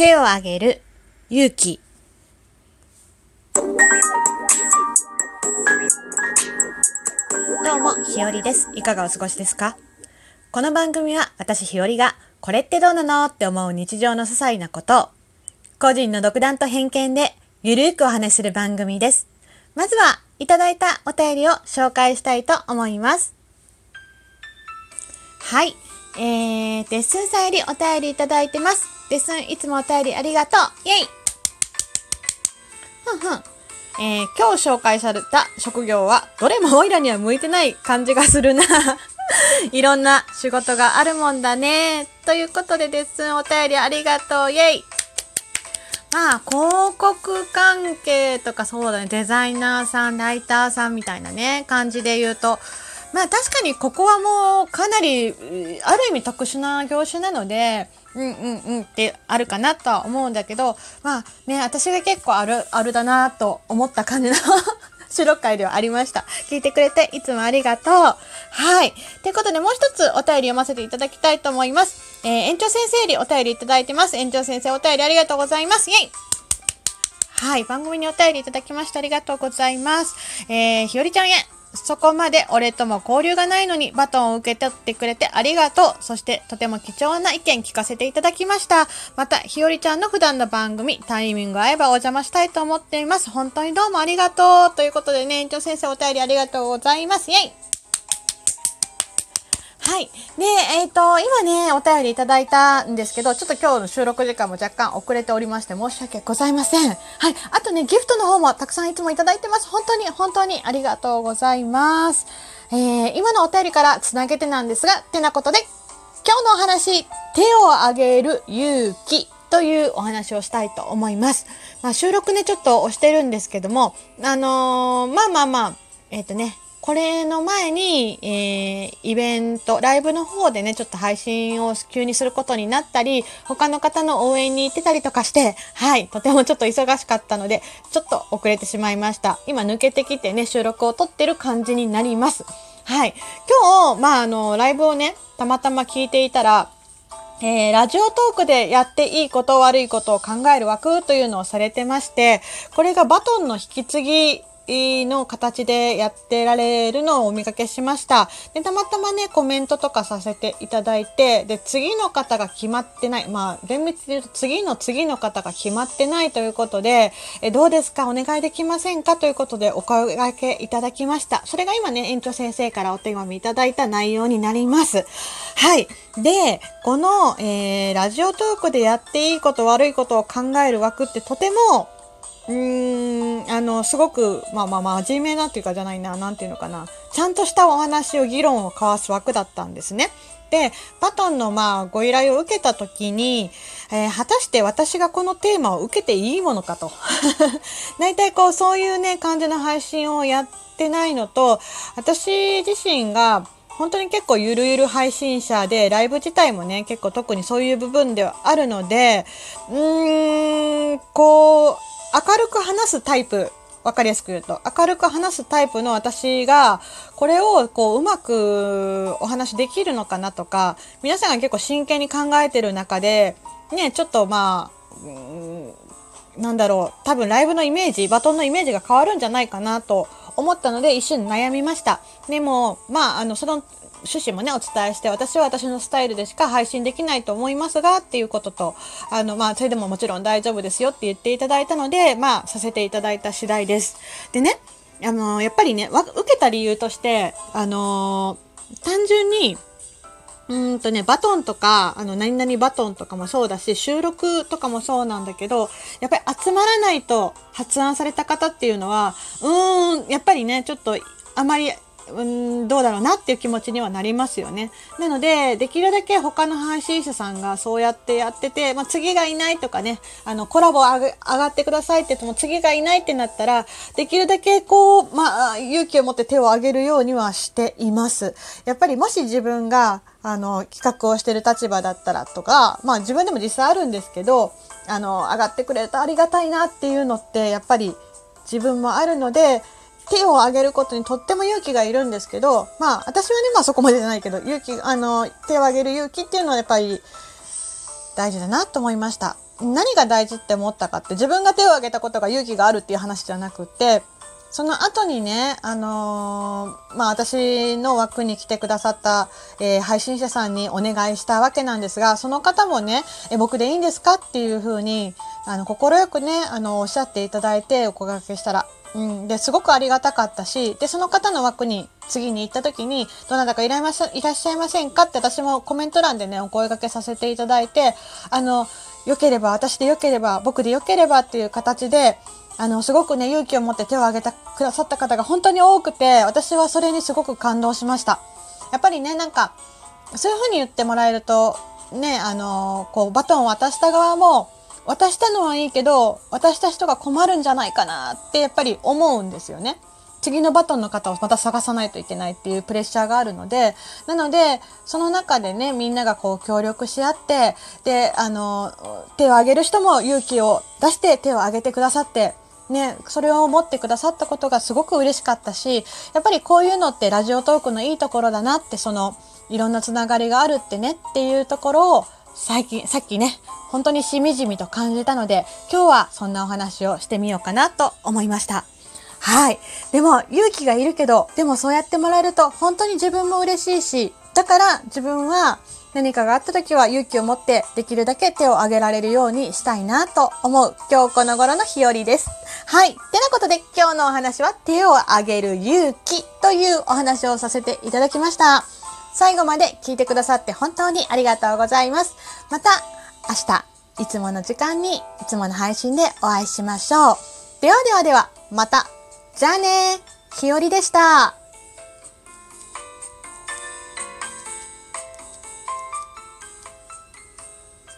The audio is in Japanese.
手を挙げる勇気どうも、ひよりです。いかがお過ごしですか？この番組は私ひよりがこれってどうなのって思う日常の些細なことを個人の独断と偏見でゆるーくお話しする番組です。まずはいただいたお便りを紹介したいと思います。はい。えー、デッスンさんよりお便りいただいてます。デッスンいつもお便りありがとう。イェイふんふん。えー、今日紹介された職業はどれもオイラには向いてない感じがするな。いろんな仕事があるもんだね。ということでデッスンお便りありがとう。イェイまあ、広告関係とかそうだね、デザイナーさん、ライターさんみたいなね、感じで言うと、まあ確かにここはもうかなり、ある意味特殊な業種なので、うんうんうんってあるかなとは思うんだけど、まあね、私が結構ある、あるだなと思った感じの収録会ではありました。聞いてくれていつもありがとう。はい。ということでもう一つお便り読ませていただきたいと思います。えー、園長先生よりお便りいただいてます。園長先生お便りありがとうございます。イェイはい。番組にお便りいただきましてありがとうございます。えー、ひよりちゃんへ。そこまで俺とも交流がないのにバトンを受け取ってくれてありがとう。そしてとても貴重な意見聞かせていただきました。また、ひよりちゃんの普段の番組、タイミング合えばお邪魔したいと思っています。本当にどうもありがとう。ということでね、園長先生お便りありがとうございます。イェイはい。で、えっ、ー、と、今ね、お便りいただいたんですけど、ちょっと今日の収録時間も若干遅れておりまして申し訳ございません。はい。あとね、ギフトの方もたくさんいつもいただいてます。本当に、本当にありがとうございます。えー、今のお便りからつなげてなんですが、てなことで、今日のお話、手を挙げる勇気。というお話をしたいと思います。まあ、収録ね、ちょっと押してるんですけども、あのー、まあまあまあ、えっ、ー、とね、これの前に、えー、イベント、ライブの方でね、ちょっと配信を急にすることになったり、他の方の応援に行ってたりとかして、はい、とてもちょっと忙しかったので、ちょっと遅れてしまいました。今抜けてきてね、収録を撮ってる感じになります。はい。今日、まあ、あの、ライブをね、たまたま聞いていたら、えー、ラジオトークでやっていいこと悪いことを考える枠というのをされてまして、これがバトンの引き継ぎの形でやってられるのをお見かけしました。で、たまたまね、コメントとかさせていただいて、で、次の方が決まってない。まあ、厳密に言うと次の次の方が決まってないということで、えどうですか？お願いできませんか？ということでお声掛けいただきました。それが今ね、園長先生からお手紙いただいた内容になります。はい。で、この、えー、ラジオトークでやっていいこと悪いことを考える枠ってとてもうーん、あの、すごく、まあまあまあ、真面目なっていうかじゃないな、なんていうのかな。ちゃんとしたお話を、議論を交わす枠だったんですね。で、バトンのまあ、ご依頼を受けた時に、えー、果たして私がこのテーマを受けていいものかと。大体こう、そういうね、感じの配信をやってないのと、私自身が、本当に結構ゆるゆる配信者で、ライブ自体もね、結構特にそういう部分ではあるので、うーん、こう、明るく話すタイプ、わかりやすく言うと、明るく話すタイプの私が、これをこう、うまくお話できるのかなとか、皆さんが結構真剣に考えてる中で、ね、ちょっとまあ、なんだろう、多分ライブのイメージ、バトンのイメージが変わるんじゃないかなと思ったので、一瞬悩みました。でも、まあ、あの、その、趣旨もね、お伝えして、私は私のスタイルでしか配信できないと思いますが、っていうことと、あの、まあ、それでももちろん大丈夫ですよって言っていただいたので、まあ、させていただいた次第です。でね、あの、やっぱりね、受けた理由として、あの、単純に、うんとね、バトンとか、あの、何々バトンとかもそうだし、収録とかもそうなんだけど、やっぱり集まらないと発案された方っていうのは、うーん、やっぱりね、ちょっと、あまり、うん、どうだろうなっていう気持ちにはなりますよね。なので、できるだけ他の配信者さんがそうやってやってて、まあ、次がいないとかね、あの、コラボ上上がってくださいって言っても次がいないってなったら、できるだけこう、まあ、勇気を持って手を挙げるようにはしています。やっぱりもし自分が、あの、企画をしてる立場だったらとか、まあ自分でも実際あるんですけど、あの、上がってくれるとありがたいなっていうのって、やっぱり自分もあるので、手を挙げることにとっても勇気がいるんですけど、まあ私はね、まあそこまでじゃないけど、勇気、あの、手を挙げる勇気っていうのはやっぱり大事だなと思いました。何が大事って思ったかって自分が手を挙げたことが勇気があるっていう話じゃなくてその後にね、あのー、まあ、私の枠に来てくださった、えー、配信者さんにお願いしたわけなんですが、その方もね、え僕でいいんですかっていうふうに、あの、快くね、あの、おっしゃっていただいてお声掛けしたら、うん、で、すごくありがたかったし、で、その方の枠に次に行った時に、どなたかいらっしゃいませんかって私もコメント欄でね、お声掛けさせていただいて、あの、良ければ、私で良ければ、僕で良ければっていう形で、あの、すごくね、勇気を持って手を挙げてくださった方が本当に多くて、私はそれにすごく感動しました。やっぱりね、なんか、そういうふうに言ってもらえると、ね、あの、こう、バトンを渡した側も、渡したのはいいけど、渡した人が困るんじゃないかなってやっぱり思うんですよね。次のバトンの方をまた探さないといけないっていうプレッシャーがあるので、なので、その中でね、みんながこう協力し合って、で、あの、手を挙げる人も勇気を出して手を挙げてくださって、ね、それを思ってくださったことがすごく嬉しかったし、やっぱりこういうのってラジオトークのいいところだなって、その、いろんなつながりがあるってねっていうところを、最近、さっきね、本当にしみじみと感じたので、今日はそんなお話をしてみようかなと思いました。はい。でも、勇気がいるけど、でもそうやってもらえると、本当に自分も嬉しいし、だから自分は何かがあった時は勇気を持ってできるだけ手を挙げられるようにしたいなと思う今日この頃の日和です。はい。てなことで今日のお話は手を挙げる勇気というお話をさせていただきました。最後まで聞いてくださって本当にありがとうございます。また明日いつもの時間にいつもの配信でお会いしましょう。ではではではまた。じゃあね。ひよりでした。